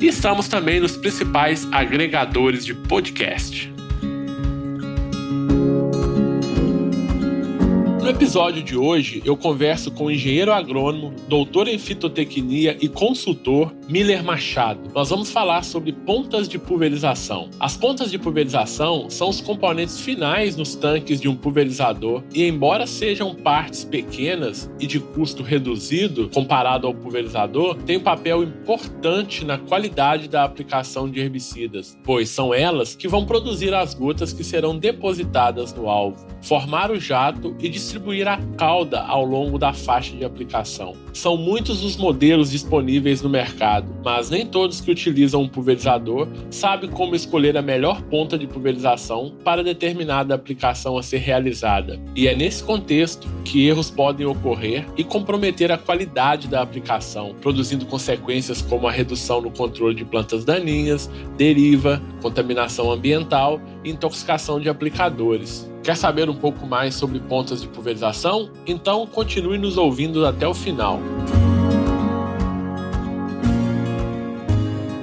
E estamos também nos principais agregadores de podcast. No episódio de hoje, eu converso com o engenheiro agrônomo, doutor em fitotecnia e consultor Miller Machado. Nós vamos falar sobre pontas de pulverização. As pontas de pulverização são os componentes finais nos tanques de um pulverizador e, embora sejam partes pequenas e de custo reduzido comparado ao pulverizador, têm um papel importante na qualidade da aplicação de herbicidas, pois são elas que vão produzir as gotas que serão depositadas no alvo, formar o jato e distribuir distribuir a cauda ao longo da faixa de aplicação. São muitos os modelos disponíveis no mercado, mas nem todos que utilizam um pulverizador sabem como escolher a melhor ponta de pulverização para determinada aplicação a ser realizada. E é nesse contexto que erros podem ocorrer e comprometer a qualidade da aplicação, produzindo consequências como a redução no controle de plantas daninhas, deriva, contaminação ambiental e intoxicação de aplicadores. Quer saber um pouco mais sobre pontas de pulverização? Então continue nos ouvindo até o final.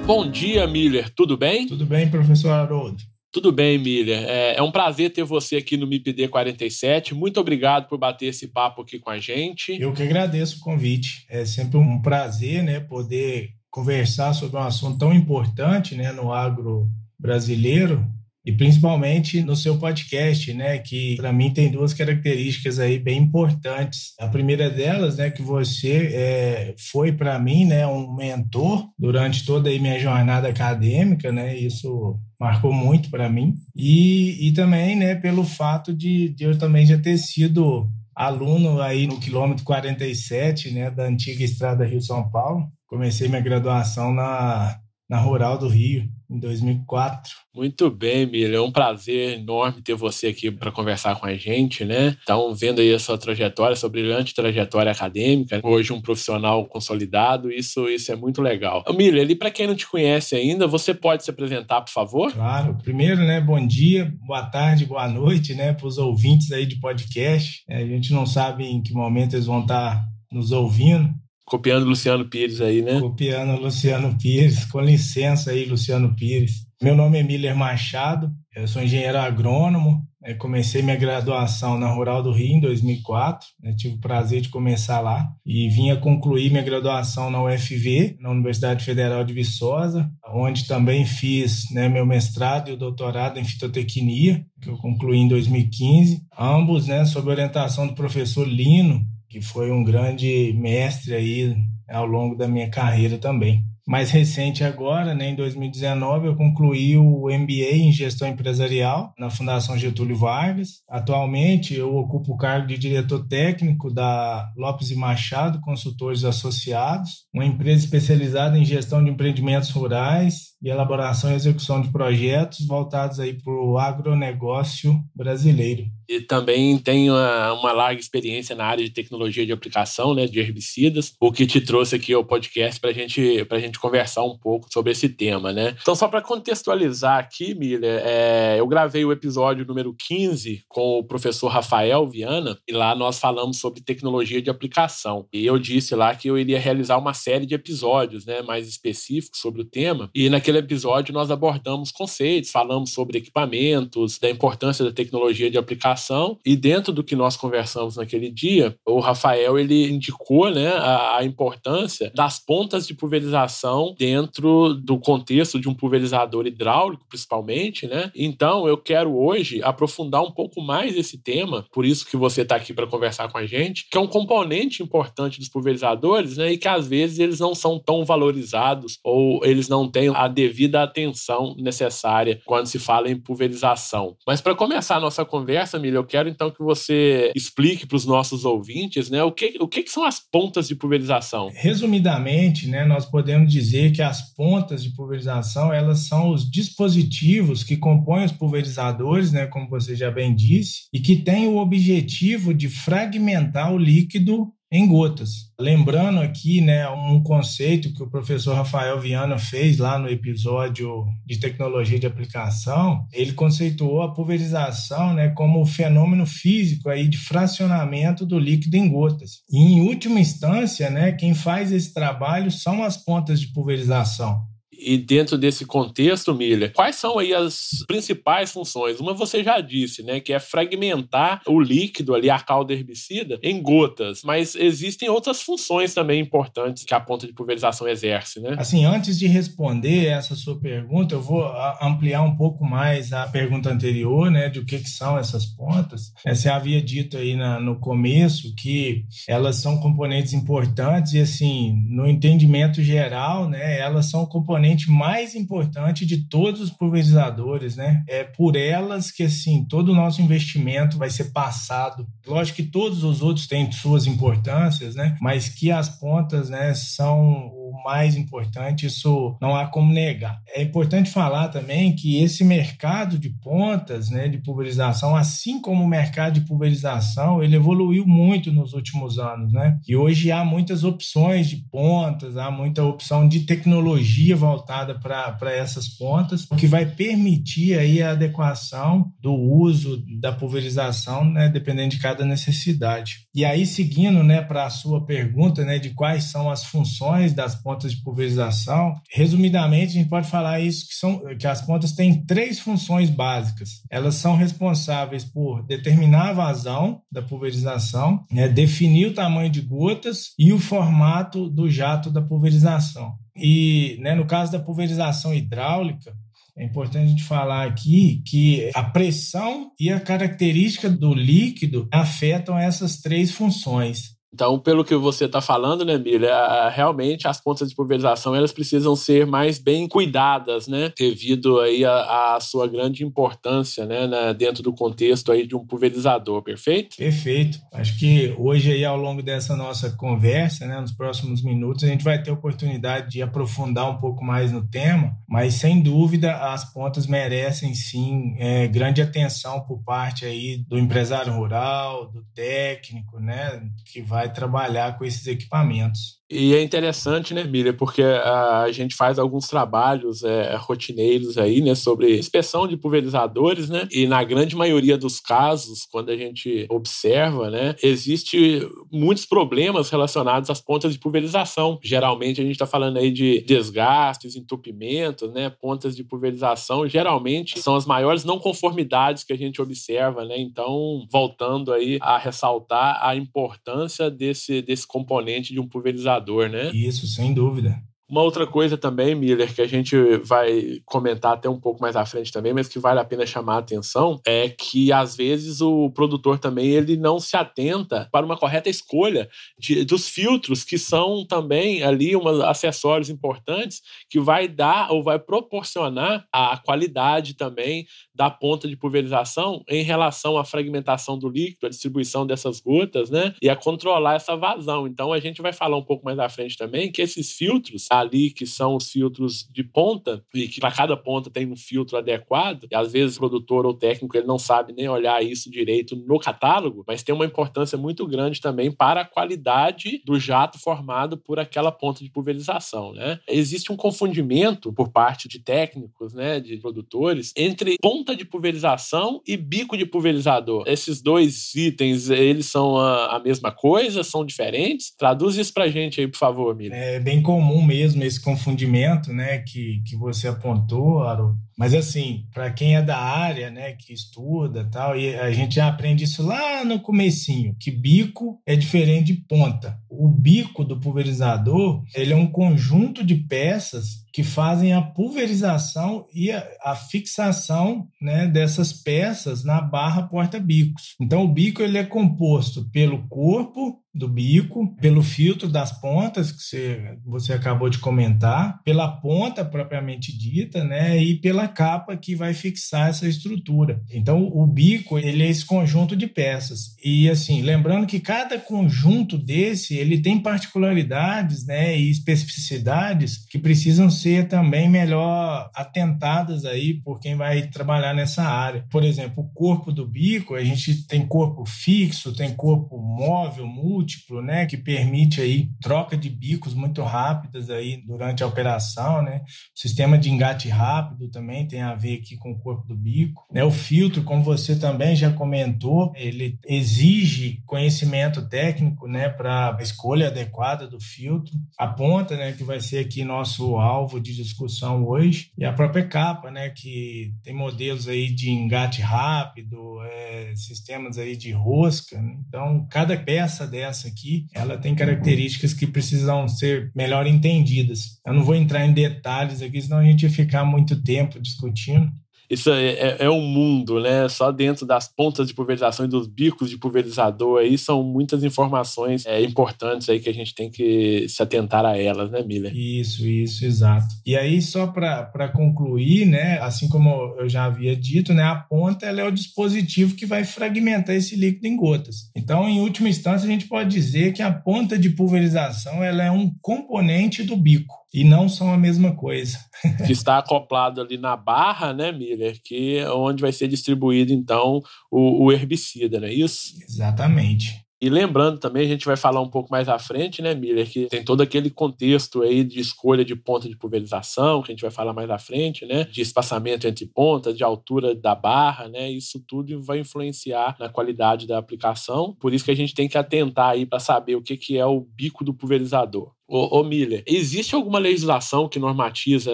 Bom dia, Miller. Tudo bem? Tudo bem, professor Haroldo. Tudo bem, Miller. É, é um prazer ter você aqui no MIPD 47. Muito obrigado por bater esse papo aqui com a gente. Eu que agradeço o convite. É sempre um prazer, né, poder conversar sobre um assunto tão importante, né, no agro brasileiro e principalmente no seu podcast, né, que para mim tem duas características aí bem importantes. A primeira delas, né, que você é, foi para mim, né, um mentor durante toda a minha jornada acadêmica, né, isso marcou muito para mim e, e também, né, pelo fato de, de eu também já ter sido aluno aí no quilômetro 47, né, da antiga estrada Rio São Paulo. Comecei minha graduação na na Rural do Rio em 2004. Muito bem, Miriam. É um prazer enorme ter você aqui para conversar com a gente, né? Então, vendo aí a sua trajetória, sua brilhante trajetória acadêmica, hoje um profissional consolidado, isso, isso é muito legal. Miriam, ali para quem não te conhece ainda, você pode se apresentar, por favor? Claro. Primeiro, né, bom dia, boa tarde, boa noite, né, para os ouvintes aí de podcast. É, a gente não sabe em que momento eles vão estar tá nos ouvindo, Copiando Luciano Pires aí, né? Copiando Luciano Pires. Com licença aí, Luciano Pires. Meu nome é Miller Machado, eu sou engenheiro agrônomo. Eu comecei minha graduação na Rural do Rio em 2004. Né? Tive o prazer de começar lá e vinha concluir minha graduação na UFV, na Universidade Federal de Viçosa, onde também fiz né, meu mestrado e o doutorado em fitotecnia, que eu concluí em 2015, ambos né, sob orientação do professor Lino, que foi um grande mestre aí ao longo da minha carreira também. Mais recente agora, né, em 2019, eu concluí o MBA em Gestão Empresarial na Fundação Getúlio Vargas. Atualmente, eu ocupo o cargo de diretor técnico da Lopes e Machado Consultores Associados, uma empresa especializada em gestão de empreendimentos rurais e elaboração e execução de projetos voltados aí para o agronegócio brasileiro e também tem uma, uma, larga experiência na área de tecnologia de aplicação, né, de herbicidas, o que te trouxe aqui ao podcast para gente, a gente conversar um pouco sobre esse tema, né? Então, só para contextualizar aqui, Miller, é, eu gravei o episódio número 15 com o professor Rafael Viana, e lá nós falamos sobre tecnologia de aplicação. E eu disse lá que eu iria realizar uma série de episódios, né, mais específicos sobre o tema, e naquele naquele episódio nós abordamos conceitos, falamos sobre equipamentos, da importância da tecnologia de aplicação e dentro do que nós conversamos naquele dia, o Rafael ele indicou né, a, a importância das pontas de pulverização dentro do contexto de um pulverizador hidráulico, principalmente, né? Então eu quero hoje aprofundar um pouco mais esse tema, por isso que você está aqui para conversar com a gente, que é um componente importante dos pulverizadores, né? E que às vezes eles não são tão valorizados ou eles não têm a devida atenção necessária quando se fala em pulverização. Mas para começar a nossa conversa, Milha, eu quero então que você explique para os nossos ouvintes, né, o que, o que, são as pontas de pulverização? Resumidamente, né, nós podemos dizer que as pontas de pulverização elas são os dispositivos que compõem os pulverizadores, né, como você já bem disse, e que têm o objetivo de fragmentar o líquido em gotas. Lembrando aqui, né, um conceito que o professor Rafael Viana fez lá no episódio de tecnologia de aplicação, ele conceituou a pulverização, né, como o fenômeno físico aí de fracionamento do líquido em gotas. E em última instância, né, quem faz esse trabalho são as pontas de pulverização. E dentro desse contexto, Milha, quais são aí as principais funções? Uma você já disse, né, que é fragmentar o líquido ali, a calda herbicida, em gotas. Mas existem outras funções também importantes que a ponta de pulverização exerce, né? Assim, antes de responder essa sua pergunta, eu vou ampliar um pouco mais a pergunta anterior, né, de o que, que são essas pontas. Você havia dito aí na, no começo que elas são componentes importantes e, assim, no entendimento geral, né, elas são componentes componente mais importante de todos os pulverizadores, né? É por elas que assim todo o nosso investimento vai ser passado. Lógico que todos os outros têm suas importâncias, né? Mas que as pontas, né, são mais importante, isso não há como negar. É importante falar também que esse mercado de pontas, né, de pulverização, assim como o mercado de pulverização, ele evoluiu muito nos últimos anos, né? E hoje há muitas opções de pontas, há muita opção de tecnologia voltada para essas pontas, o que vai permitir aí a adequação do uso da pulverização, né, dependendo de cada necessidade. E aí, seguindo né, para a sua pergunta né, de quais são as funções das pontas de pulverização, resumidamente, a gente pode falar isso que, são, que as pontas têm três funções básicas. Elas são responsáveis por determinar a vazão da pulverização, né, definir o tamanho de gotas e o formato do jato da pulverização. E né, no caso da pulverização hidráulica, é importante a gente falar aqui que a pressão e a característica do líquido afetam essas três funções. Então, pelo que você está falando, né, Miriam, realmente as pontas de pulverização elas precisam ser mais bem cuidadas, né, devido aí a, a sua grande importância, né, na, dentro do contexto aí de um pulverizador, perfeito? Perfeito. Acho que hoje aí ao longo dessa nossa conversa, né, nos próximos minutos a gente vai ter oportunidade de aprofundar um pouco mais no tema, mas sem dúvida as pontas merecem sim é, grande atenção por parte aí do empresário rural, do técnico, né, que vai vai trabalhar com esses equipamentos. E é interessante, né, Miriam, porque a gente faz alguns trabalhos é, rotineiros aí, né, sobre inspeção de pulverizadores, né, e na grande maioria dos casos, quando a gente observa, né, existe muitos problemas relacionados às pontas de pulverização. Geralmente a gente está falando aí de desgastes, entupimentos, né, pontas de pulverização, geralmente são as maiores não conformidades que a gente observa, né, então voltando aí a ressaltar a importância desse, desse componente de um pulverizador né? Isso, sem dúvida. Uma outra coisa também, Miller, que a gente vai comentar até um pouco mais à frente também, mas que vale a pena chamar a atenção, é que às vezes o produtor também ele não se atenta para uma correta escolha de, dos filtros, que são também ali umas acessórios importantes que vai dar ou vai proporcionar a qualidade também da ponta de pulverização em relação à fragmentação do líquido, a distribuição dessas gotas, né? E a controlar essa vazão. Então a gente vai falar um pouco mais à frente também que esses filtros ali, que são os filtros de ponta, e que para cada ponta tem um filtro adequado, e às vezes o produtor ou técnico ele não sabe nem olhar isso direito no catálogo, mas tem uma importância muito grande também para a qualidade do jato formado por aquela ponta de pulverização, né? Existe um confundimento por parte de técnicos, né, de produtores, entre ponta ponta de pulverização e bico de pulverizador. Esses dois itens, eles são a, a mesma coisa? São diferentes? Traduz isso pra gente aí, por favor, Miriam. É bem comum mesmo mesmo esse confundimento, né, que, que você apontou, Aro. Mas assim, para quem é da área, né, que estuda, tal, e a gente já aprende isso lá no comecinho, que bico é diferente de ponta. O bico do pulverizador, ele é um conjunto de peças que fazem a pulverização e a, fixação né, dessas peças na barra porta-bicos. Então, o bico ele é composto pelo corpo do bico, pelo filtro das pontas que você, você acabou de comentar, pela ponta propriamente dita, né, e pela capa que vai fixar essa estrutura. Então, o bico ele é esse conjunto de peças. E assim, lembrando que cada conjunto desse ele tem particularidades, né, e especificidades que precisam ser também melhor atentadas aí por quem vai trabalhar nessa área. Por exemplo, o corpo do bico, a gente tem corpo fixo, tem corpo móvel, múltiplo múltiplo, né, que permite aí troca de bicos muito rápidas aí durante a operação, né? O sistema de engate rápido também tem a ver aqui com o corpo do bico, né? O filtro, como você também já comentou, ele exige conhecimento técnico, né, para a escolha adequada do filtro. A ponta, né, que vai ser aqui nosso alvo de discussão hoje, e a própria capa, né, que tem modelos aí de engate rápido, é, sistemas aí de rosca. Então, cada peça dessa essa aqui, ela tem características que precisam ser melhor entendidas. Eu não vou entrar em detalhes aqui, senão a gente ia ficar muito tempo discutindo. Isso é, é, é, um mundo, né? Só dentro das pontas de pulverização e dos bicos de pulverizador aí são muitas informações é, importantes aí que a gente tem que se atentar a elas, né, Miller? Isso, isso, exato. E aí, só para concluir, né? Assim como eu já havia dito, né? A ponta é o dispositivo que vai fragmentar esse líquido em gotas. Então, em última instância, a gente pode dizer que a ponta de pulverização ela é um componente do bico e não são a mesma coisa. que está acoplado ali na barra, né, Miller, que é onde vai ser distribuído então o, o herbicida, não é isso? Exatamente. E lembrando também, a gente vai falar um pouco mais à frente, né, Miller, que tem todo aquele contexto aí de escolha de ponta de pulverização, que a gente vai falar mais à frente, né, de espaçamento entre pontas, de altura da barra, né, isso tudo vai influenciar na qualidade da aplicação. Por isso que a gente tem que atentar aí para saber o que, que é o bico do pulverizador. Ô, ô, Miller, existe alguma legislação que normatiza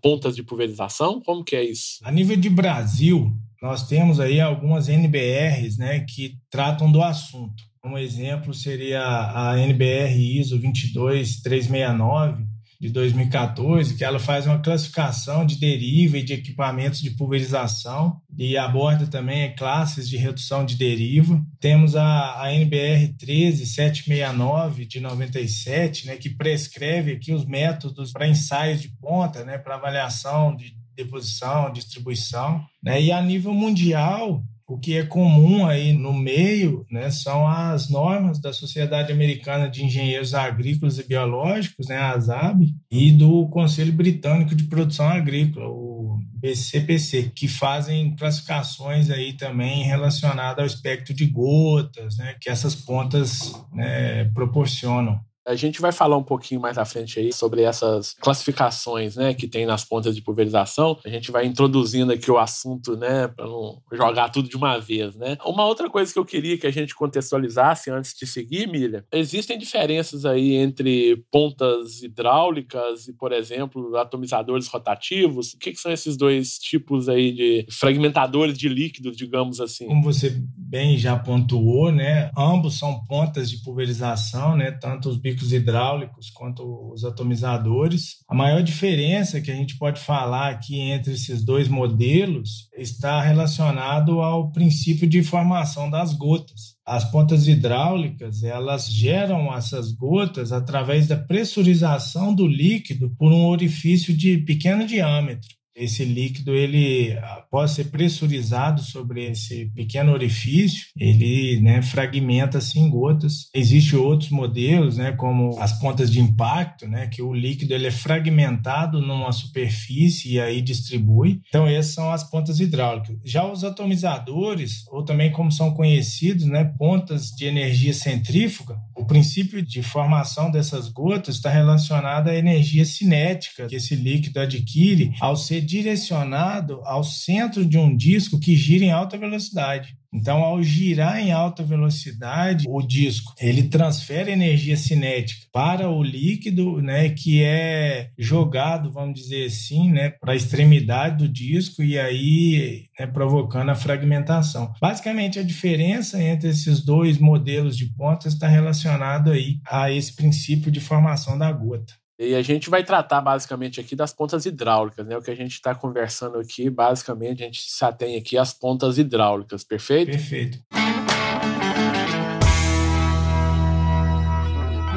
pontas de pulverização? Como que é isso? A nível de Brasil, nós temos aí algumas NBRs né, que tratam do assunto. Um exemplo seria a NBR ISO 22369 de 2014, que ela faz uma classificação de deriva e de equipamentos de pulverização e aborda também classes de redução de deriva. Temos a, a NBR 13769 de 97, né, que prescreve aqui os métodos para ensaios de ponta, né, para avaliação de deposição, distribuição, né? E a nível mundial, o que é comum aí no meio né, são as normas da Sociedade Americana de Engenheiros Agrícolas e Biológicos, né, a ASAB, e do Conselho Britânico de Produção Agrícola, o BCPC, que fazem classificações aí também relacionadas ao espectro de gotas, né, que essas pontas né, proporcionam. A gente vai falar um pouquinho mais à frente aí sobre essas classificações, né, que tem nas pontas de pulverização. A gente vai introduzindo aqui o assunto, né, para não jogar tudo de uma vez, né. Uma outra coisa que eu queria que a gente contextualizasse antes de seguir, Milha, existem diferenças aí entre pontas hidráulicas e, por exemplo, atomizadores rotativos. O que, que são esses dois tipos aí de fragmentadores de líquidos, digamos assim? Como você bem já pontuou, né, ambos são pontas de pulverização, né, tanto os bicos hidráulicos quanto os atomizadores. A maior diferença que a gente pode falar aqui entre esses dois modelos está relacionado ao princípio de formação das gotas. As pontas hidráulicas, elas geram essas gotas através da pressurização do líquido por um orifício de pequeno diâmetro esse líquido ele após ser pressurizado sobre esse pequeno orifício ele né, fragmenta assim em gotas. Existem outros modelos né como as pontas de impacto né que o líquido ele é fragmentado numa superfície e aí distribui. Então essas são as pontas hidráulicas. Já os atomizadores ou também como são conhecidos né pontas de energia centrífuga o princípio de formação dessas gotas está relacionado à energia cinética que esse líquido adquire ao ser direcionado ao centro de um disco que gira em alta velocidade. Então, ao girar em alta velocidade, o disco ele transfere energia cinética para o líquido, né, que é jogado, vamos dizer assim, né, para a extremidade do disco e aí né, provocando a fragmentação. Basicamente, a diferença entre esses dois modelos de pontas está relacionado aí a esse princípio de formação da gota. E a gente vai tratar basicamente aqui das pontas hidráulicas, né? O que a gente está conversando aqui, basicamente, a gente se atém aqui às pontas hidráulicas, perfeito? Perfeito.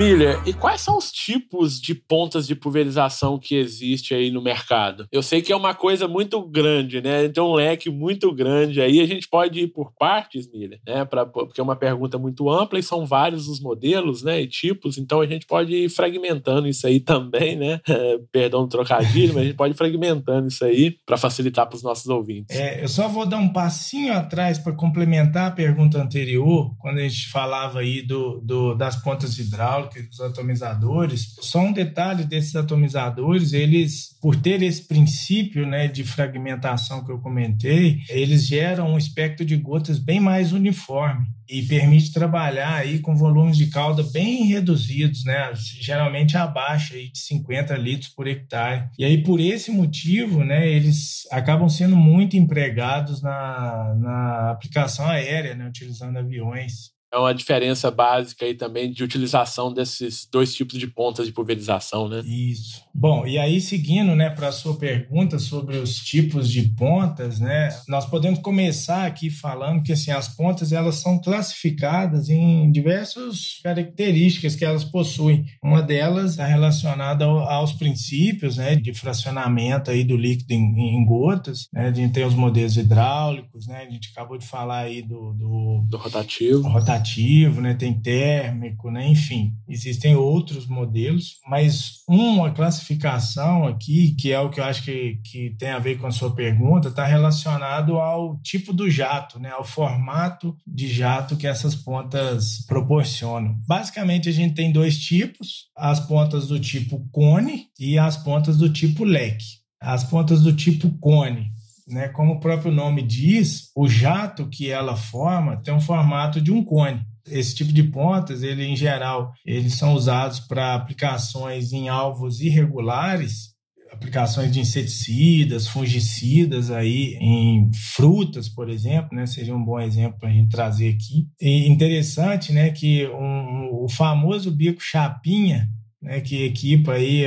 Miller, e quais são os tipos de pontas de pulverização que existe aí no mercado? Eu sei que é uma coisa muito grande, né? Tem um leque muito grande aí. A gente pode ir por partes, Miller, né? Pra, porque é uma pergunta muito ampla e são vários os modelos, né? E tipos. Então a gente pode ir fragmentando isso aí também, né? Perdão o trocadilho, mas a gente pode ir fragmentando isso aí para facilitar para os nossos ouvintes. É, eu só vou dar um passinho atrás para complementar a pergunta anterior, quando a gente falava aí do, do das pontas hidráulicas dos atomizadores. Só um detalhe desses atomizadores, eles, por ter esse princípio né, de fragmentação que eu comentei, eles geram um espectro de gotas bem mais uniforme e permite trabalhar aí com volumes de calda bem reduzidos, né? Geralmente abaixo aí de 50 litros por hectare. E aí por esse motivo, né, eles acabam sendo muito empregados na, na aplicação aérea, né, utilizando aviões é uma diferença básica aí também de utilização desses dois tipos de pontas de pulverização, né? Isso. Bom, e aí seguindo, né, para a sua pergunta sobre os tipos de pontas, né, nós podemos começar aqui falando que assim as pontas elas são classificadas em diversas características que elas possuem. Uma delas é relacionada aos princípios, né, de fracionamento aí do líquido em, em gotas, né? A gente tem os modelos hidráulicos, né? A gente acabou de falar aí do do, do rotativo. rotativo rotativo, né? tem térmico, né? enfim, existem outros modelos, mas uma classificação aqui, que é o que eu acho que, que tem a ver com a sua pergunta, está relacionado ao tipo do jato, né? ao formato de jato que essas pontas proporcionam. Basicamente, a gente tem dois tipos, as pontas do tipo cone e as pontas do tipo leque. As pontas do tipo cone né? Como o próprio nome diz, o jato que ela forma tem um formato de um cone. Esse tipo de pontas, ele em geral, eles são usados para aplicações em alvos irregulares, aplicações de inseticidas, fungicidas aí em frutas, por exemplo, né? Seria um bom exemplo para a gente trazer aqui. E interessante, né, que um, um, o famoso bico chapinha, né, que equipa aí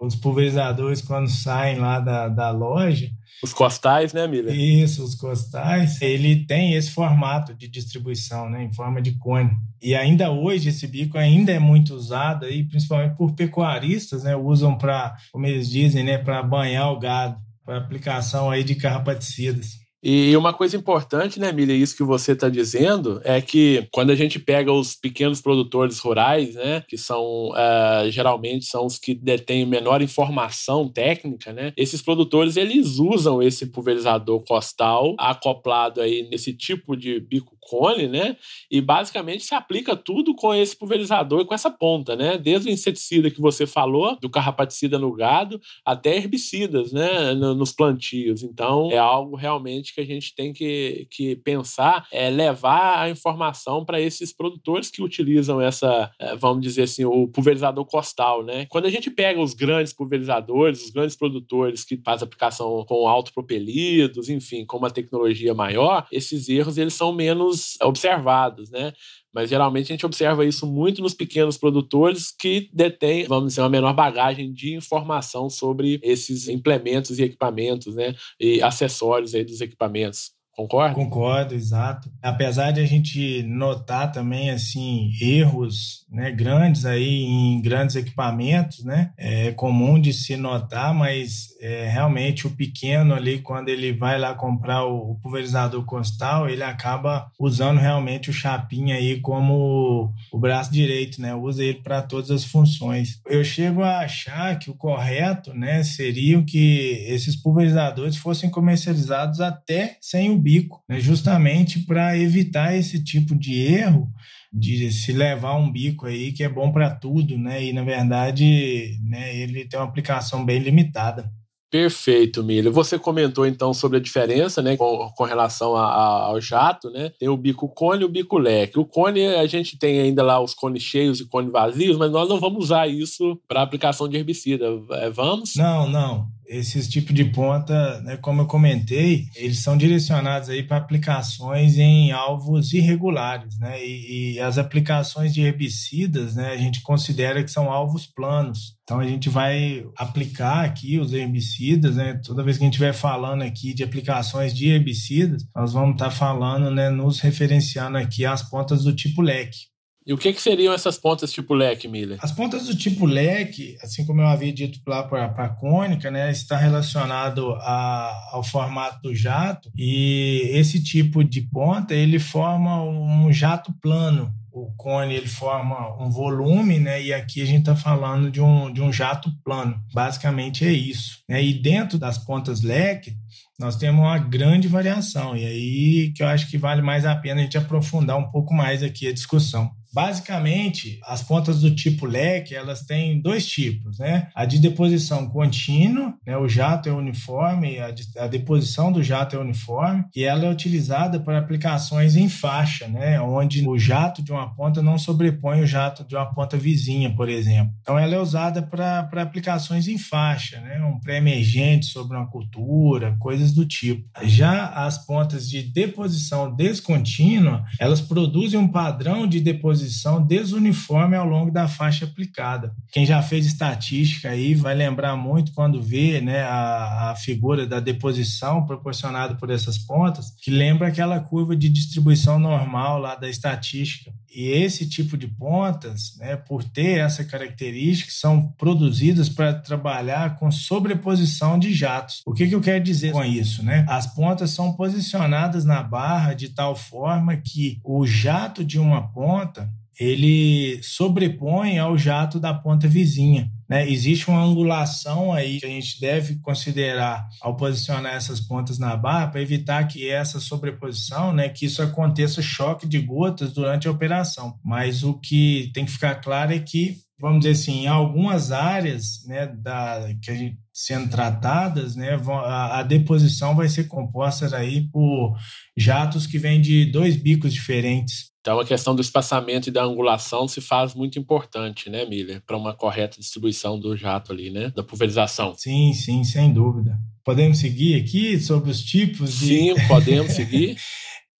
os pulverizadores quando saem lá da, da loja, os costais, né, Miller? Isso, os costais. Ele tem esse formato de distribuição, né, em forma de cone. E ainda hoje esse bico ainda é muito usado aí, principalmente por pecuaristas, né, usam para, como eles dizem, né, para banhar o gado, para aplicação aí de carrapaticidas. E uma coisa importante, né, Milha, isso que você está dizendo, é que quando a gente pega os pequenos produtores rurais, né, que são uh, geralmente são os que detêm menor informação técnica, né, esses produtores eles usam esse pulverizador costal acoplado aí nesse tipo de bico cone, né? E basicamente se aplica tudo com esse pulverizador e com essa ponta, né? Desde o inseticida que você falou, do carrapaticida no gado, até herbicidas, né? Nos plantios. Então, é algo realmente que a gente tem que, que pensar, é levar a informação para esses produtores que utilizam essa, é, vamos dizer assim, o pulverizador costal, né? Quando a gente pega os grandes pulverizadores, os grandes produtores que fazem aplicação com autopropelidos, enfim, com uma tecnologia maior, esses erros eles são menos observados, né? Mas geralmente a gente observa isso muito nos pequenos produtores que detêm, vamos dizer, uma menor bagagem de informação sobre esses implementos e equipamentos, né? E acessórios aí dos equipamentos. Concorda? Concordo, exato. Apesar de a gente notar também assim erros, né, grandes aí em grandes equipamentos, né, é comum de se notar, mas é, realmente o pequeno ali quando ele vai lá comprar o, pulverizador costal, ele acaba usando realmente o chapinha aí como o braço direito, né, usa ele para todas as funções. Eu chego a achar que o correto, né, seria que esses pulverizadores fossem comercializados até sem o bico, né, justamente para evitar esse tipo de erro de se levar um bico aí que é bom para tudo, né? E na verdade, né, ele tem uma aplicação bem limitada. Perfeito, Milho. Você comentou então sobre a diferença, né, com, com relação a, a, ao jato, né? Tem o bico cone e o bico leque. O cone a gente tem ainda lá os cones cheios e cones vazios, mas nós não vamos usar isso para aplicação de herbicida. É, vamos? Não, não. Esses tipos de ponta, né, como eu comentei, eles são direcionados aí para aplicações em alvos irregulares, né? E, e as aplicações de herbicidas, né, a gente considera que são alvos planos. Então a gente vai aplicar aqui os herbicidas, né? Toda vez que a gente estiver falando aqui de aplicações de herbicidas, nós vamos estar falando, né, nos referenciando aqui às pontas do tipo leque. E o que, que seriam essas pontas tipo leque, Miller? As pontas do tipo leque, assim como eu havia dito lá para a cônica, né, está relacionado a, ao formato do jato e esse tipo de ponta ele forma um jato plano o cone ele forma um volume, né? E aqui a gente está falando de um, de um jato plano. Basicamente é isso. Né? E dentro das pontas leque, nós temos uma grande variação. E aí que eu acho que vale mais a pena a gente aprofundar um pouco mais aqui a discussão. Basicamente, as pontas do tipo leque, elas têm dois tipos, né? A de deposição contínua, né? O jato é uniforme, a, de, a deposição do jato é uniforme, e ela é utilizada para aplicações em faixa, né? Onde o jato de uma ponta não sobrepõe o jato de uma ponta vizinha, por exemplo. Então, ela é usada para aplicações em faixa, né? Um pré-emergente sobre uma cultura, coisas do tipo. Já as pontas de deposição descontínua, elas produzem um padrão de deposição composição desuniforme ao longo da faixa aplicada. Quem já fez estatística aí vai lembrar muito quando vê né, a, a figura da deposição proporcionada por essas pontas, que lembra aquela curva de distribuição normal lá da estatística. E esse tipo de pontas, né, por ter essa característica, são produzidas para trabalhar com sobreposição de jatos. O que, que eu quero dizer com isso? Né? As pontas são posicionadas na barra de tal forma que o jato de uma ponta ele sobrepõe ao jato da ponta vizinha. Né? Existe uma angulação aí que a gente deve considerar ao posicionar essas pontas na barra para evitar que essa sobreposição, né, que isso aconteça choque de gotas durante a operação. Mas o que tem que ficar claro é que vamos dizer assim, em algumas áreas né, da, que a gente, sendo tratadas, né, a, a, deposição vai ser composta aí por jatos que vêm de dois bicos diferentes. Então, a questão do espaçamento e da angulação se faz muito importante, né, Miller, para uma correta distribuição do jato ali, né, da pulverização. Sim, sim, sem dúvida. Podemos seguir aqui sobre os tipos? De... Sim, podemos seguir.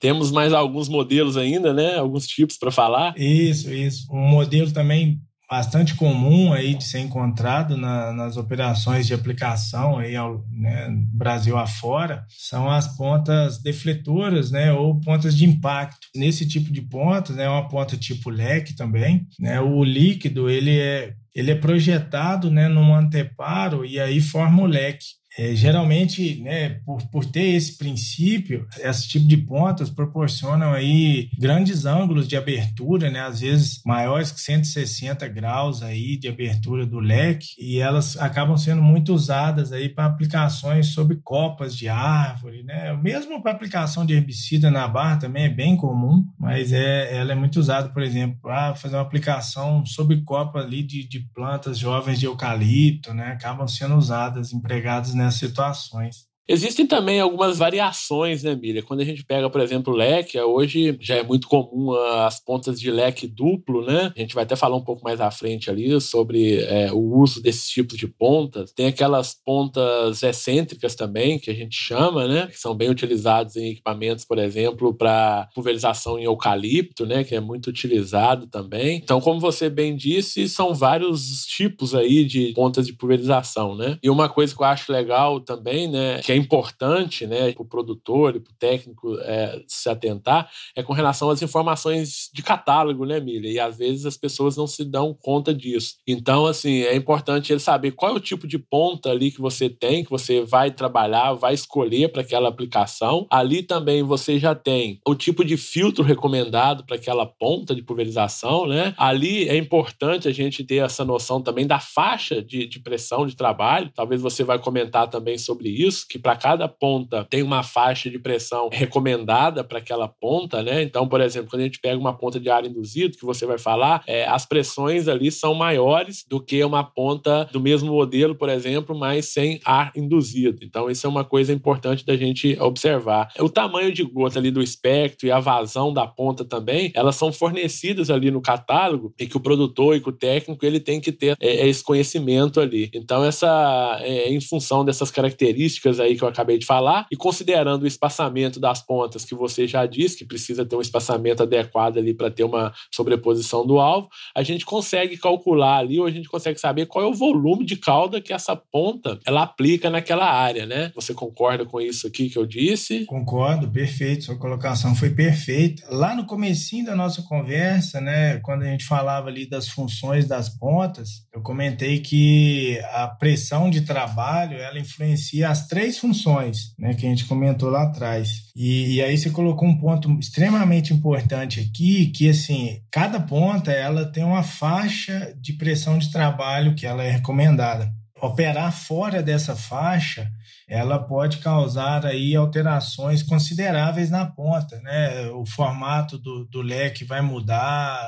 Temos mais alguns modelos ainda, né? Alguns tipos para falar. Isso, isso. Um modelo também bastante comum aí de ser encontrado na, nas operações de aplicação aí ao né, Brasil afora são as pontas defletoras, né, ou pontas de impacto. Nesse tipo de pontas, né, uma ponta tipo leque também, né, o líquido ele é ele é projetado, né, num anteparo e aí forma o leque. É, geralmente, né, por, por ter esse princípio, esse tipo de pontas proporcionam aí grandes ângulos de abertura, né, às vezes maiores que 160 graus aí de abertura do leque, e elas acabam sendo muito usadas aí para aplicações sobre copas de árvore, né, mesmo para aplicação de herbicida na barra também é bem comum, mas é, ela é muito usada, por exemplo, para fazer uma aplicação sobre copa ali de, de plantas jovens de eucalipto, né, acabam sendo usadas, empregadas nessa situações. Existem também algumas variações, né, Miriam? Quando a gente pega, por exemplo, leque, hoje já é muito comum as pontas de leque duplo, né? A gente vai até falar um pouco mais à frente ali sobre é, o uso desses tipos de pontas. Tem aquelas pontas excêntricas também, que a gente chama, né? Que são bem utilizadas em equipamentos, por exemplo, para pulverização em eucalipto, né? Que é muito utilizado também. Então, como você bem disse, são vários tipos aí de pontas de pulverização, né? E uma coisa que eu acho legal também, né? Que é importante né, para o produtor e para o técnico é, se atentar é com relação às informações de catálogo, né, Milha? E às vezes as pessoas não se dão conta disso. Então, assim, é importante ele saber qual é o tipo de ponta ali que você tem, que você vai trabalhar, vai escolher para aquela aplicação. Ali também você já tem o tipo de filtro recomendado para aquela ponta de pulverização, né? Ali é importante a gente ter essa noção também da faixa de, de pressão de trabalho. Talvez você vai comentar também sobre isso, que para cada ponta tem uma faixa de pressão recomendada para aquela ponta, né? Então, por exemplo, quando a gente pega uma ponta de ar induzido, que você vai falar, é, as pressões ali são maiores do que uma ponta do mesmo modelo, por exemplo, mas sem ar induzido. Então, isso é uma coisa importante da gente observar. O tamanho de gota ali do espectro e a vazão da ponta também, elas são fornecidas ali no catálogo e que o produtor e que o técnico ele tem que ter é, esse conhecimento ali. Então, essa é, em função dessas características aí que eu acabei de falar e considerando o espaçamento das pontas que você já disse que precisa ter um espaçamento adequado ali para ter uma sobreposição do alvo, a gente consegue calcular ali ou a gente consegue saber qual é o volume de cauda que essa ponta ela aplica naquela área, né? Você concorda com isso aqui que eu disse? Concordo, perfeito. Sua colocação foi perfeita. Lá no comecinho da nossa conversa, né, quando a gente falava ali das funções das pontas, eu comentei que a pressão de trabalho ela influencia as três funções, né, que a gente comentou lá atrás. E, e aí você colocou um ponto extremamente importante aqui, que assim, cada ponta ela tem uma faixa de pressão de trabalho que ela é recomendada. Operar fora dessa faixa ela pode causar aí alterações consideráveis na ponta, né? O formato do, do leque vai mudar,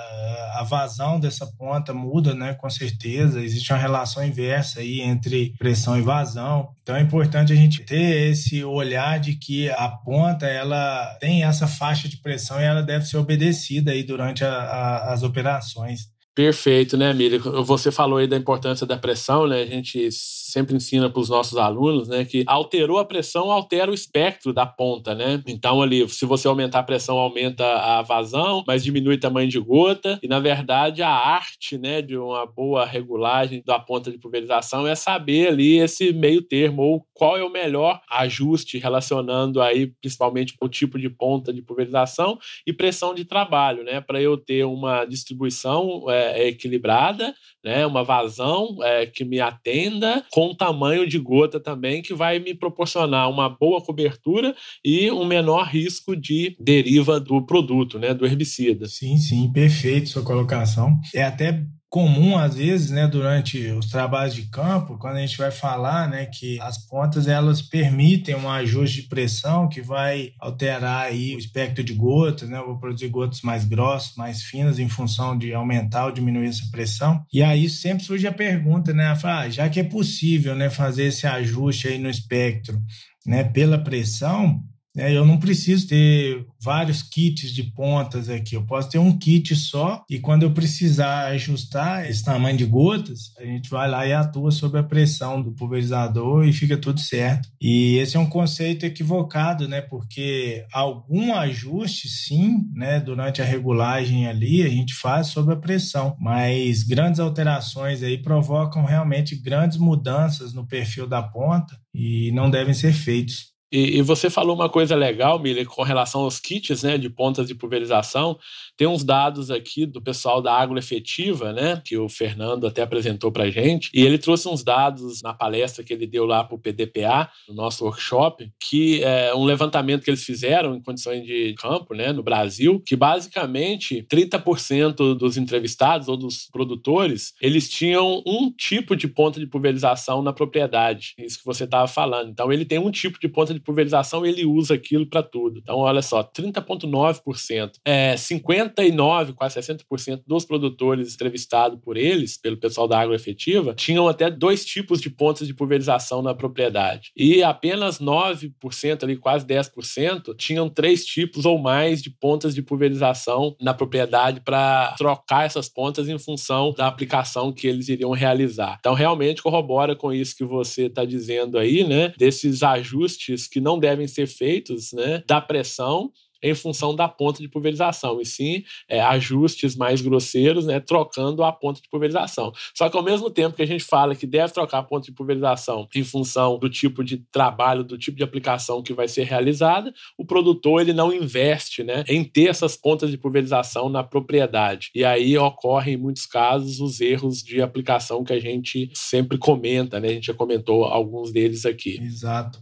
a vazão dessa ponta muda, né? Com certeza, existe uma relação inversa aí entre pressão e vazão. Então é importante a gente ter esse olhar de que a ponta ela tem essa faixa de pressão e ela deve ser obedecida aí durante a, a, as operações. Perfeito, né, Miriam? Você falou aí da importância da pressão, né? A gente sempre ensina para os nossos alunos, né, que alterou a pressão, altera o espectro da ponta, né? Então ali, se você aumentar a pressão, aumenta a vazão, mas diminui o tamanho de gota. E na verdade, a arte, né, de uma boa regulagem da ponta de pulverização é saber ali esse meio termo ou qual é o melhor ajuste relacionando aí principalmente o tipo de ponta de pulverização e pressão de trabalho, né, para eu ter uma distribuição é, equilibrada, né, uma vazão é, que me atenda com tamanho de gota também, que vai me proporcionar uma boa cobertura e um menor risco de deriva do produto, né, do herbicida. Sim, sim, perfeito sua colocação. É até comum às vezes, né, durante os trabalhos de campo, quando a gente vai falar, né, que as pontas elas permitem um ajuste de pressão que vai alterar aí o espectro de gotas, né, eu vou produzir gotas mais grossas, mais finas em função de aumentar ou diminuir essa pressão. E aí sempre surge a pergunta, né, ah, já que é possível, né, fazer esse ajuste aí no espectro, né, pela pressão, eu não preciso ter vários kits de pontas aqui. Eu posso ter um kit só e quando eu precisar ajustar esse tamanho de gotas, a gente vai lá e atua sob a pressão do pulverizador e fica tudo certo. E esse é um conceito equivocado, né? Porque algum ajuste, sim, né? Durante a regulagem ali, a gente faz sob a pressão, mas grandes alterações aí provocam realmente grandes mudanças no perfil da ponta e não devem ser feitos. E, e, você falou uma coisa legal, Miller, com relação aos kits né, de pontas de pulverização. Tem uns dados aqui do pessoal da agroefetiva, né, que o Fernando até apresentou para gente, e ele trouxe uns dados na palestra que ele deu lá para o PDPA, no nosso workshop, que é um levantamento que eles fizeram em condições de campo, né, no Brasil, que basicamente 30% dos entrevistados ou dos produtores, eles tinham um tipo de ponta de pulverização na propriedade, isso que você estava falando. Então ele tem um tipo de ponta de pulverização e ele usa aquilo para tudo. Então olha só, 30,9%. É 50 59, quase 60% dos produtores entrevistados por eles, pelo pessoal da agroefetiva, tinham até dois tipos de pontos de pulverização na propriedade. E apenas 9%, ali quase 10%, tinham três tipos ou mais de pontas de pulverização na propriedade para trocar essas pontas em função da aplicação que eles iriam realizar. Então, realmente corrobora com isso que você está dizendo aí, né? Desses ajustes que não devem ser feitos, né? Da pressão em função da ponta de pulverização, e sim é, ajustes mais grosseiros, né, trocando a ponta de pulverização. Só que ao mesmo tempo que a gente fala que deve trocar a ponta de pulverização em função do tipo de trabalho, do tipo de aplicação que vai ser realizada, o produtor ele não investe né, em ter essas pontas de pulverização na propriedade. E aí ocorrem, em muitos casos, os erros de aplicação que a gente sempre comenta, né? A gente já comentou alguns deles aqui. Exato.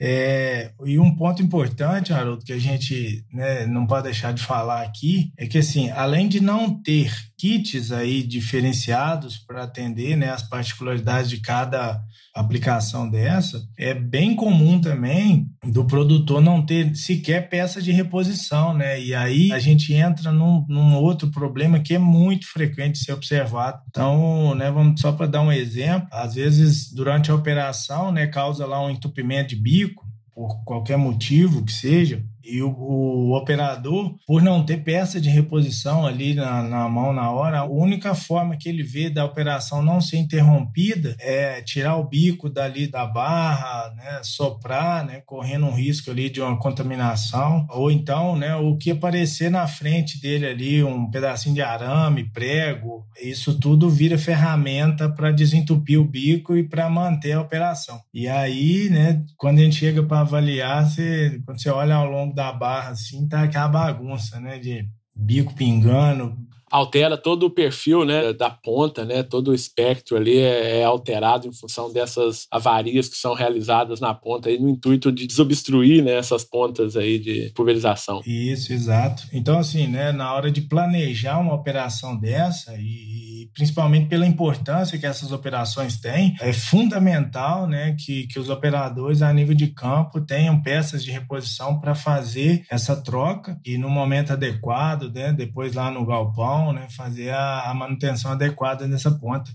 É, e um ponto importante, Haroldo, que a gente né, não pode deixar de falar aqui é que, assim, além de não ter kits aí diferenciados para atender né, as particularidades de cada aplicação dessa, é bem comum também do produtor não ter sequer peça de reposição, né? E aí a gente entra num, num outro problema que é muito frequente ser observado. Então, né, vamos só para dar um exemplo, às vezes durante a operação, né, causa lá um entupimento de bico por qualquer motivo que seja, e o, o, operador, por não ter peça de reposição ali na, na, mão na hora, a única forma que ele vê da operação não ser interrompida é tirar o bico dali da barra, né, soprar, né, correndo um risco ali de uma contaminação, ou então, né, o que aparecer na frente dele ali, um pedacinho de arame, prego, isso tudo vira ferramenta para desentupir o bico e para manter a operação. E aí, né, quando a gente chega para avaliar, você, quando você olha ao longo da barra, assim, tá aquela bagunça, né? De bico pingando, altera todo o perfil né, da ponta, né, todo o espectro ali é, é, alterado em função dessas avarias que são realizadas na ponta aí, no intuito de desobstruir né, essas pontas aí de pulverização. Isso, exato. Então, assim, né, na hora de planejar uma operação dessa e, e principalmente pela importância que essas operações têm, é fundamental né, que, que os operadores a nível de campo tenham peças de reposição para fazer essa troca e no momento adequado, né, depois lá no galpão, né, fazer a, a manutenção adequada nessa ponta.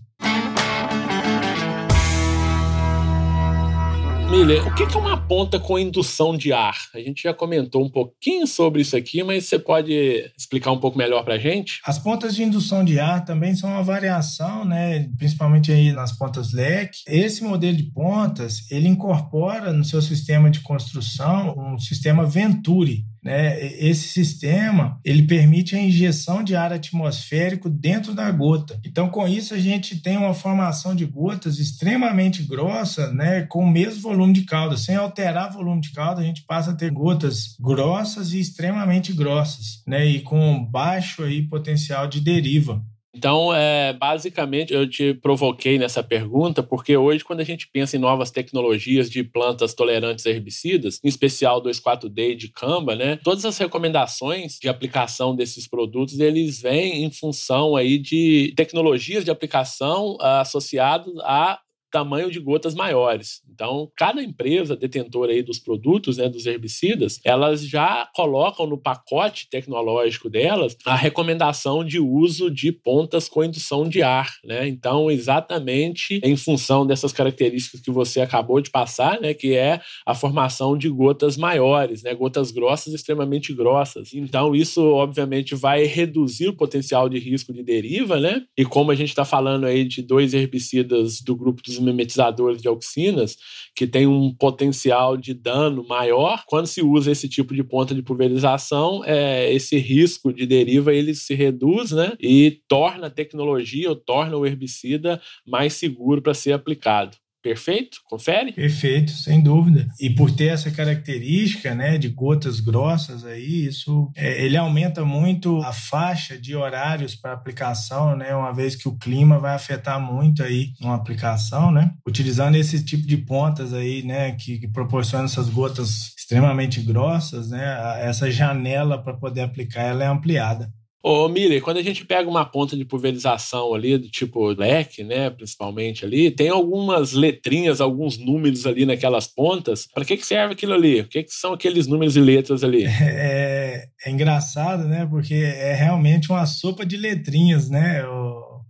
Miller, o que é uma ponta com indução de ar? A gente já comentou um pouquinho sobre isso aqui, mas você pode explicar um pouco melhor para a gente? As pontas de indução de ar também são uma variação, né? principalmente aí nas pontas LEC. Esse modelo de pontas, ele incorpora no seu sistema de construção um sistema Venturi, né? Esse sistema ele permite a injeção de ar atmosférico dentro da gota. Então, com isso, a gente tem uma formação de gotas extremamente grossa, né? com o mesmo volume de calda. Sem alterar o volume de calda, a gente passa a ter gotas grossas e extremamente grossas, né? e com baixo aí, potencial de deriva. Então, é, basicamente, eu te provoquei nessa pergunta porque hoje, quando a gente pensa em novas tecnologias de plantas tolerantes a herbicidas, em especial 2,4-D de Camba, né, todas as recomendações de aplicação desses produtos, eles vêm em função aí de tecnologias de aplicação associadas a tamanho de gotas maiores. Então, cada empresa detentora aí dos produtos, né, dos herbicidas, elas já colocam no pacote tecnológico delas a recomendação de uso de pontas com indução de ar, né? Então, exatamente em função dessas características que você acabou de passar, né, que é a formação de gotas maiores, né, gotas grossas extremamente grossas. Então, isso obviamente vai reduzir o potencial de risco de deriva, né? E como a gente está falando aí de dois herbicidas do grupo dos mimetizadores de auxinas, que tem um potencial de dano maior, quando se usa esse tipo de ponta de pulverização, é, esse risco de deriva ele se reduz né, e torna a tecnologia ou torna o herbicida mais seguro para ser aplicado. Perfeito? Confere? Perfeito, sem dúvida. E por ter essa característica, né, de gotas grossas aí, isso é, ele aumenta muito a faixa de horários para aplicação, né, uma vez que o clima vai afetar muito aí uma aplicação, né? Utilizando esse tipo de pontas aí, né, que, que proporciona essas gotas extremamente grossas, né, essa janela para poder aplicar ela é ampliada. Ô, Miller, quando a gente pega uma ponta de pulverização ali, do tipo leque, né, principalmente ali, tem algumas letrinhas, alguns números ali naquelas pontas. Para que, que serve aquilo ali? O que, que são aqueles números e letras ali? É, é engraçado, né, porque é realmente uma sopa de letrinhas, né?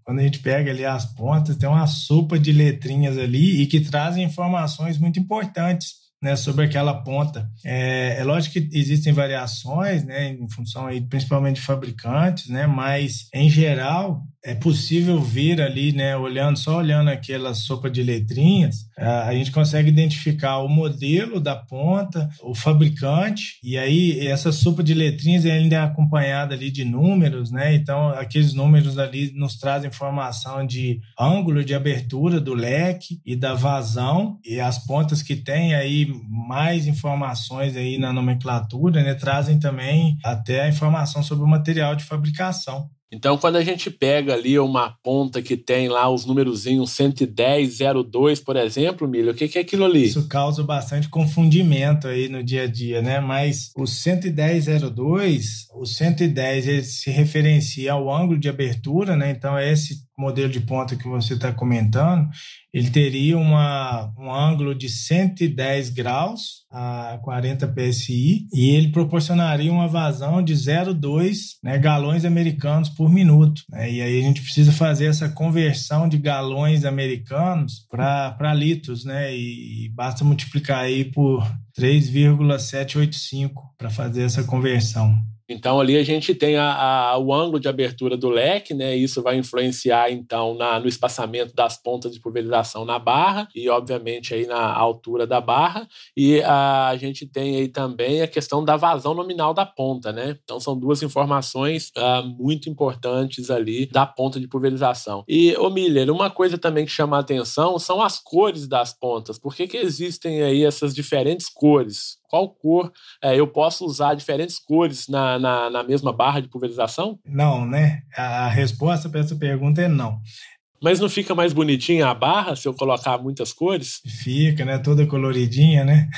quando a gente pega ali as pontas, tem uma sopa de letrinhas ali e que trazem informações muito importantes né, sobre aquela ponta. É, é, lógico que existem variações, né, em função aí, principalmente de fabricantes, né, mas em geral é possível ver ali, né, olhando só olhando aquela sopa de letrinhas, a gente consegue identificar o modelo da ponta, o fabricante, e aí essa sopa de letrinhas ainda é acompanhada ali de números, né? Então aqueles números ali nos trazem informação de ângulo de abertura do leque e da vazão, e as pontas que têm aí mais informações aí na nomenclatura, né, trazem também até a informação sobre o material de fabricação. Então, quando a gente pega ali uma ponta que tem lá os númerozinhos 11002, por exemplo, Milho, o que, que é aquilo ali? Isso causa bastante confundimento aí no dia a dia, né? Mas o 11002, o 110 ele se referencia ao ângulo de abertura, né? Então, é esse modelo de ponta que você está comentando, ele teria uma, um ângulo de 110 graus a 40 psi e ele proporcionaria uma vazão de 0,2 né, galões americanos por minuto. Né? E aí a gente precisa fazer essa conversão de galões americanos para litros, né? E, e basta multiplicar aí por 3,785 para fazer essa conversão. Então ali a gente tem a, a, o ângulo de abertura do leque, né? Isso vai influenciar então na, no espaçamento das pontas de pulverização na barra e obviamente aí na altura da barra. E a, a gente tem aí também a questão da vazão nominal da ponta, né? Então são duas informações uh, muito importantes ali da ponta de pulverização. E o Miller, uma coisa também que chama a atenção são as cores das pontas. Por que, que existem aí essas diferentes cores? Qual cor é, eu posso usar diferentes cores na, na, na, mesma barra de pulverização? Não, né? A resposta para essa pergunta é não. Mas não fica mais bonitinha a barra se eu colocar muitas cores? Fica, né? Toda coloridinha, né?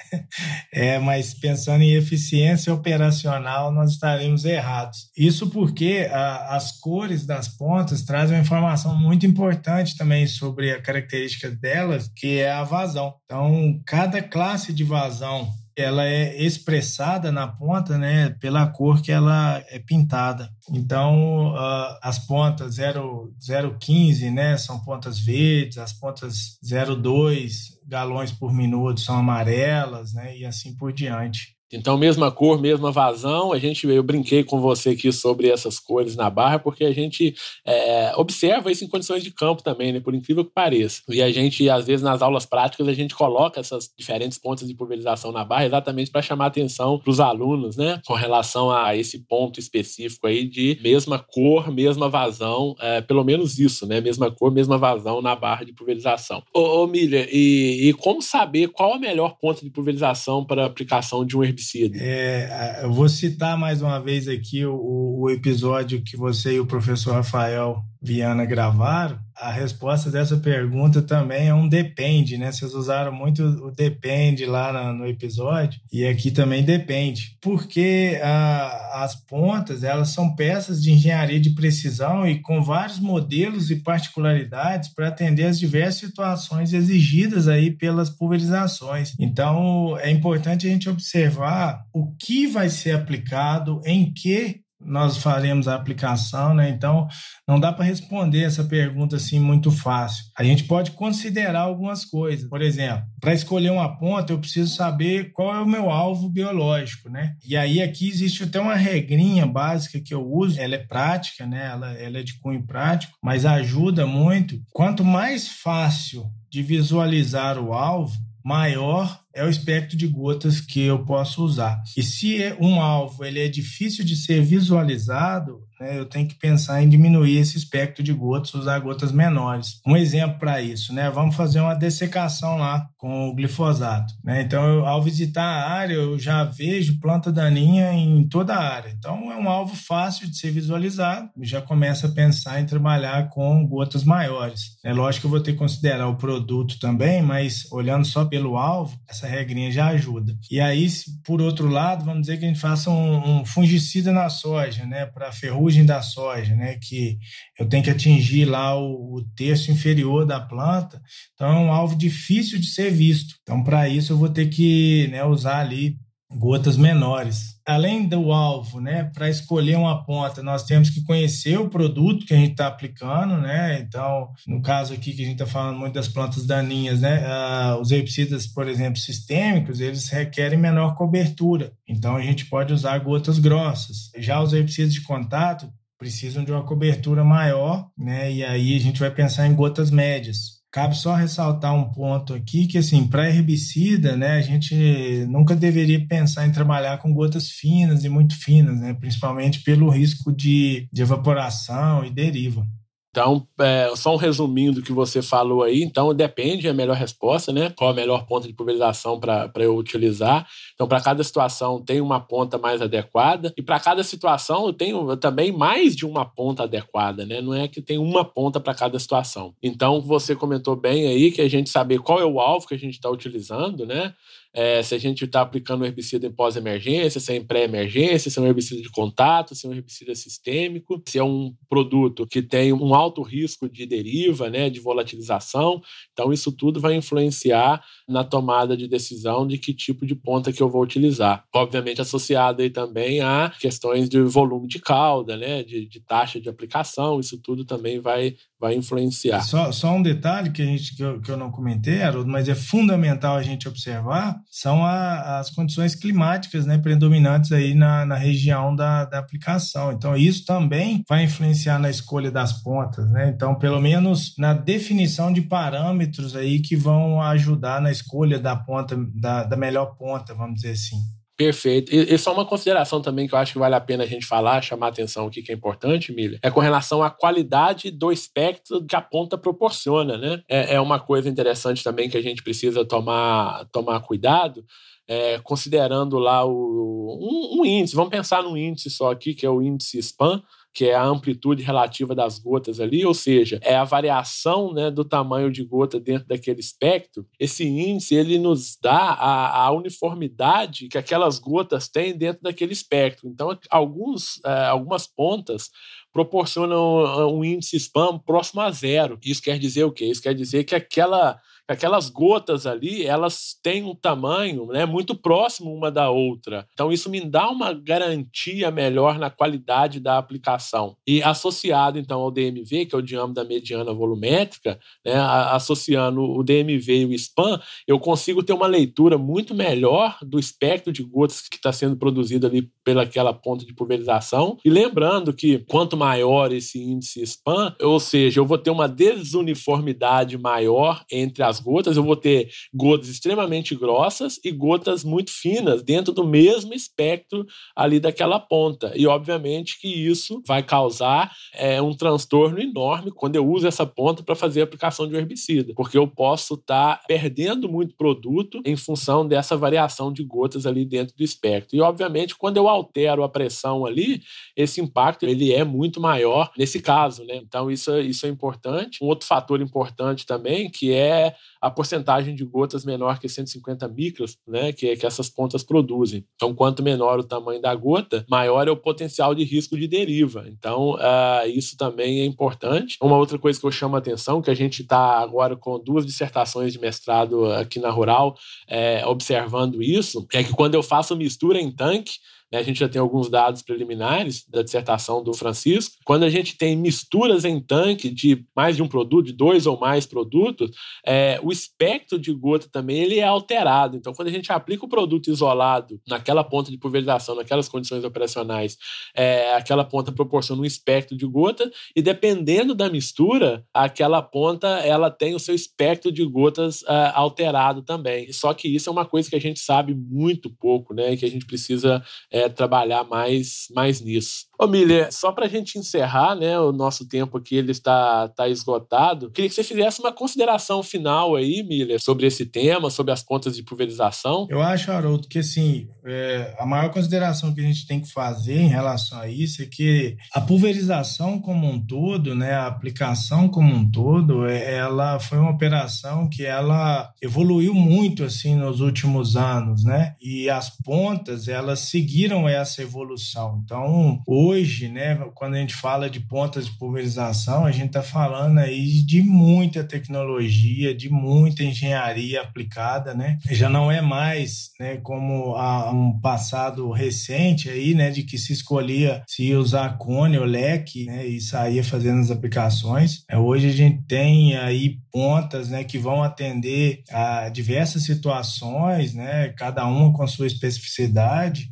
é, mas pensando em eficiência operacional, nós estaremos errados. Isso porque a, as cores das pontas trazem uma informação muito importante também sobre a característica delas, que é a vazão. Então, cada classe de vazão ela é expressada na ponta, né, pela cor que ela é pintada. Então, uh, as pontas 0,15, né, são pontas verdes, as pontas 0,2 galões por minuto são amarelas, né, e assim por diante. Então, mesma cor, mesma vazão. A gente, eu brinquei com você aqui sobre essas cores na barra, porque a gente é, observa isso em condições de campo também, né? Por incrível que pareça. E a gente, às vezes, nas aulas práticas, a gente coloca essas diferentes pontas de pulverização na barra exatamente para chamar atenção para os alunos, né? Com relação a esse ponto específico aí de mesma cor, mesma vazão, é, pelo menos isso, né? Mesma cor, mesma vazão na barra de pulverização. Ô, ô Milha, e, e como saber qual a melhor ponta de pulverização para aplicação de um herbicida? É, eu vou citar mais uma vez aqui o, o episódio que você e o professor Rafael Viana gravaram, a resposta dessa pergunta também é um depende, né? Vocês usaram muito o depende lá no episódio e aqui também depende, porque a, as pontas elas são peças de engenharia de precisão e com vários modelos e particularidades para atender as diversas situações exigidas aí pelas pulverizações. Então é importante a gente observar o que vai ser aplicado em que nós faremos a aplicação, né? Então, não dá para responder essa pergunta assim muito fácil. A gente pode considerar algumas coisas. Por exemplo, para escolher uma ponta, eu preciso saber qual é o meu alvo biológico, né? E aí aqui existe até uma regrinha básica que eu uso, ela é prática, né? Ela, ela é de cunho prático, mas ajuda muito. Quanto mais fácil de visualizar o alvo, maior é o espectro de gotas que eu posso usar. E se é um alvo ele é difícil de ser visualizado, né, eu tenho que pensar em diminuir esse espectro de gotas, usar gotas menores. Um exemplo para isso, né? Vamos fazer uma dessecação lá com o glifosato. Né? Então, eu, ao visitar a área, eu já vejo planta daninha em toda a área. Então, é um alvo fácil de ser visualizado. Eu já começa a pensar em trabalhar com gotas maiores. É lógico que eu vou ter que considerar o produto também, mas olhando só pelo alvo, essa regrinha já ajuda. E aí, por outro lado, vamos dizer que a gente faça um, um fungicida na soja, né? Para ferrugem ferrugem da soja, né? Que eu tenho que atingir lá o, o terço inferior da planta. Então é um alvo difícil de ser visto. Então para isso eu vou ter que né, usar ali gotas menores. Além do alvo, né, para escolher uma ponta, nós temos que conhecer o produto que a gente está aplicando, né? Então, no caso aqui que a gente está falando muito das plantas daninhas, né, os herbicidas, por exemplo, sistêmicos, eles requerem menor cobertura. Então, a gente pode usar gotas grossas. Já os herbicidas de contato precisam de uma cobertura maior, né? E aí a gente vai pensar em gotas médias. Cabe só ressaltar um ponto aqui que, assim, para herbicida, né, a gente nunca deveria pensar em trabalhar com gotas finas e muito finas, né, principalmente pelo risco de, de evaporação e deriva. Então, é, só um resuminho do que você falou aí. Então, depende a melhor resposta, né? Qual a melhor ponta de pulverização para eu utilizar. Então, para cada situação, tem uma ponta mais adequada. E para cada situação, eu tenho também mais de uma ponta adequada, né? Não é que tem uma ponta para cada situação. Então, você comentou bem aí que a gente saber qual é o alvo que a gente está utilizando, né? é, se a gente está aplicando herbicida em pós-emergência, se é em pré-emergência, se é um herbicida de contato, se é um herbicida sistêmico, se é um produto que tem um alto risco de deriva, né, de volatilização. Então, isso tudo vai influenciar na tomada de decisão de que tipo de ponta que eu vou utilizar. Obviamente, associado aí também a questões de volume de cauda, né, de, de taxa de aplicação, isso tudo também vai, vai influenciar. Só, só um detalhe que, a gente, que, eu, que eu não comentei, Haroldo, mas é fundamental a gente observar, são a, as condições climáticas né, predominantes aí na, na região da, da aplicação. Então, isso também vai influenciar na escolha das pontas. Né? Então, pelo menos na definição de parâmetros aí que vão ajudar na escolha da ponta, da, da melhor ponta, vamos dizer assim. Perfeito. E, e, só uma consideração também que eu acho que vale a pena a gente falar, chamar atenção aqui, que é importante, Milha, é com relação à qualidade do espectro que a ponta proporciona, né? É, é uma coisa interessante também que a gente precisa tomar, tomar cuidado, é, considerando lá o, um, um índice, vamos pensar num índice só aqui, que é o índice SPAN, que é a amplitude relativa das gotas ali, ou seja, é a variação né, do tamanho de gota dentro daquele espectro. Esse índice ele nos dá a, a uniformidade que aquelas gotas têm dentro daquele espectro. Então, alguns, é, algumas pontas proporcionam um índice spam próximo a zero. Isso quer dizer o quê? Isso quer dizer que aquela aquelas gotas ali, elas têm um tamanho né, muito próximo uma da outra. Então, isso me dá uma garantia melhor na qualidade da aplicação. E associado, então, ao DMV, que é o diâmetro da mediana volumétrica, né, associando o DMV e o SPAN, eu consigo ter uma leitura muito melhor do espectro de gotas que está sendo produzido ali pelaquela ponta de pulverização. E lembrando que quanto maior esse índice SPAN, ou seja, eu vou ter uma desuniformidade maior entre as gotas, eu vou ter gotas extremamente grossas e gotas muito finas dentro do mesmo espectro ali daquela ponta. E obviamente que isso vai causar é, um transtorno enorme quando eu uso essa ponta para fazer a aplicação de herbicida, porque eu posso estar tá perdendo muito produto em função dessa variação de gotas ali dentro do espectro. E obviamente quando eu altero a pressão ali, esse impacto ele é muito maior nesse caso, né? Então isso, é, isso é importante. Um outro fator importante também que é a porcentagem de gotas menor que 150 micros, né, que, que essas pontas produzem. Então, quanto menor o tamanho da gota, maior é o potencial de risco de deriva. Então, uh, isso também é importante. Uma outra coisa que eu chamo a atenção, que a gente está agora com duas dissertações de mestrado aqui na Rural, é, observando isso, é que quando eu faço mistura em tanque, a gente já tem alguns dados preliminares da dissertação do Francisco. Quando a gente tem misturas em tanque de mais de um produto, de dois ou mais produtos, é, o espectro de gota também ele é alterado. Então, quando a gente aplica o produto isolado naquela ponta de pulverização, naquelas condições operacionais, é, aquela ponta proporciona um espectro de gota e dependendo da mistura, aquela ponta ela tem o seu espectro de gotas uh, alterado também. Só que isso é uma coisa que a gente sabe muito pouco, né? E que a gente precisa é, trabalhar mais, mais nisso. Ô, Miller, só para a gente encerrar, né, o nosso tempo aqui ele está, está esgotado, queria que você fizesse uma consideração final aí, Miller, sobre esse tema, sobre as pontas de pulverização. Eu acho, Haroldo, que assim, é, a maior consideração que a gente tem que fazer em relação a isso é que a pulverização como um todo, né, a aplicação como um todo, é, ela foi uma operação que ela evoluiu muito assim nos últimos anos, né? E as pontas, elas seguiram essa evolução. Então, hoje, né, quando a gente fala de pontas de pulverização, a gente está falando aí de muita tecnologia, de muita engenharia aplicada, né? Já não é mais, né, como há um passado recente aí, né, de que se escolhia se usar cone ou leque, né, e saía fazendo as aplicações. É, hoje a gente tem aí pontas, né, que vão atender a diversas situações, né, cada uma com sua especificidade.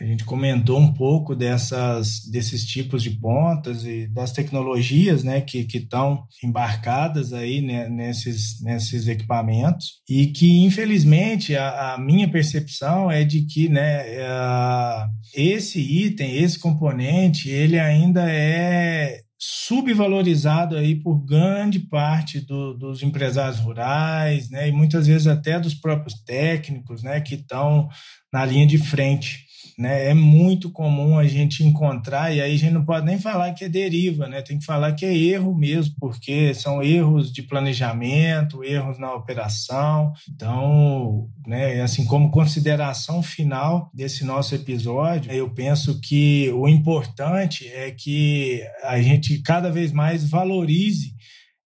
A gente comentou um pouco dessas, desses tipos de pontas e das tecnologias né, que estão embarcadas aí né, nesses, nesses equipamentos e que, infelizmente, a, a minha percepção é de que né, esse item, esse componente, ele ainda é subvalorizado aí por grande parte do, dos empresários rurais, né, e muitas vezes até dos próprios técnicos, né, que estão na linha de frente. Né? É muito comum a gente encontrar, e aí a gente não pode nem falar que é deriva, né? tem que falar que é erro mesmo, porque são erros de planejamento, erros na operação. Então, né, assim como consideração final desse nosso episódio, eu penso que o importante é que a gente cada vez mais valorize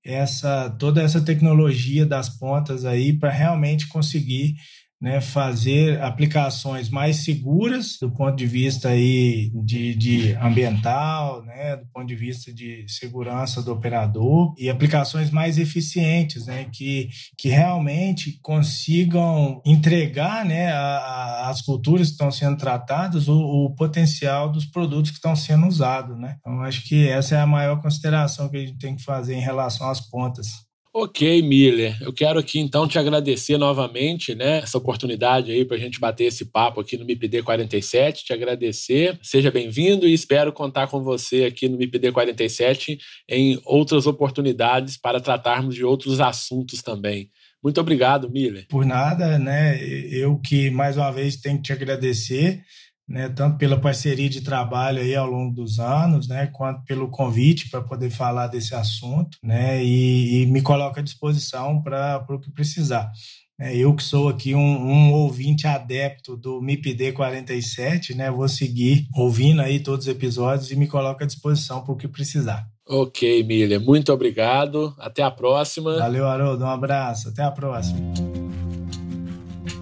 essa toda essa tecnologia das pontas aí para realmente conseguir né, fazer aplicações mais seguras do ponto de vista aí de, de ambiental, né, do ponto de vista de segurança do operador e aplicações mais eficientes, né, que, que realmente consigam entregar né, as culturas que estão sendo tratadas o, o, potencial dos produtos que estão sendo usados. Né? Então, acho que essa é a maior consideração que a gente tem que fazer em relação às pontas. Ok, Miller. Eu quero aqui então te agradecer novamente, né, essa oportunidade aí para a gente bater esse papo aqui no MIPD 47. Te agradecer. Seja bem-vindo e espero contar com você aqui no MIPD 47 em outras oportunidades para tratarmos de outros assuntos também. Muito obrigado, Miller. Por nada, né? Eu que mais uma vez tenho que te agradecer né, tanto pela parceria de trabalho aí ao longo dos anos, né, quanto pelo convite para poder falar desse assunto, né, e, e me coloca à disposição para o que precisar. É, eu que sou aqui um, um, ouvinte adepto do MIPD 47, né, vou seguir ouvindo aí todos os episódios e me coloco à disposição para o que precisar. Ok, Miller, muito obrigado. Até a próxima. Valeu, Haroldo. Um abraço. Até a próxima.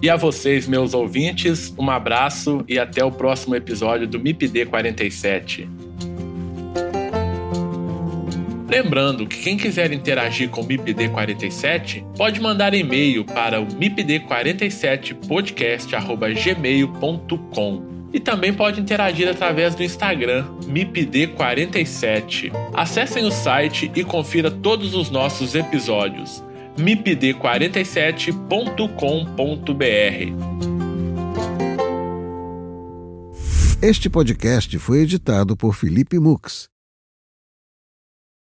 E a vocês, meus ouvintes, um abraço e até o próximo episódio do MIPD 47. Lembrando que quem quiser interagir com o MIPD 47 pode mandar e-mail para o mipd47podcast@gmail.com e também pode interagir através do Instagram MIPD47. Acessem o site e confira todos os nossos episódios mipd47.com.br. Este podcast foi editado por Felipe Mux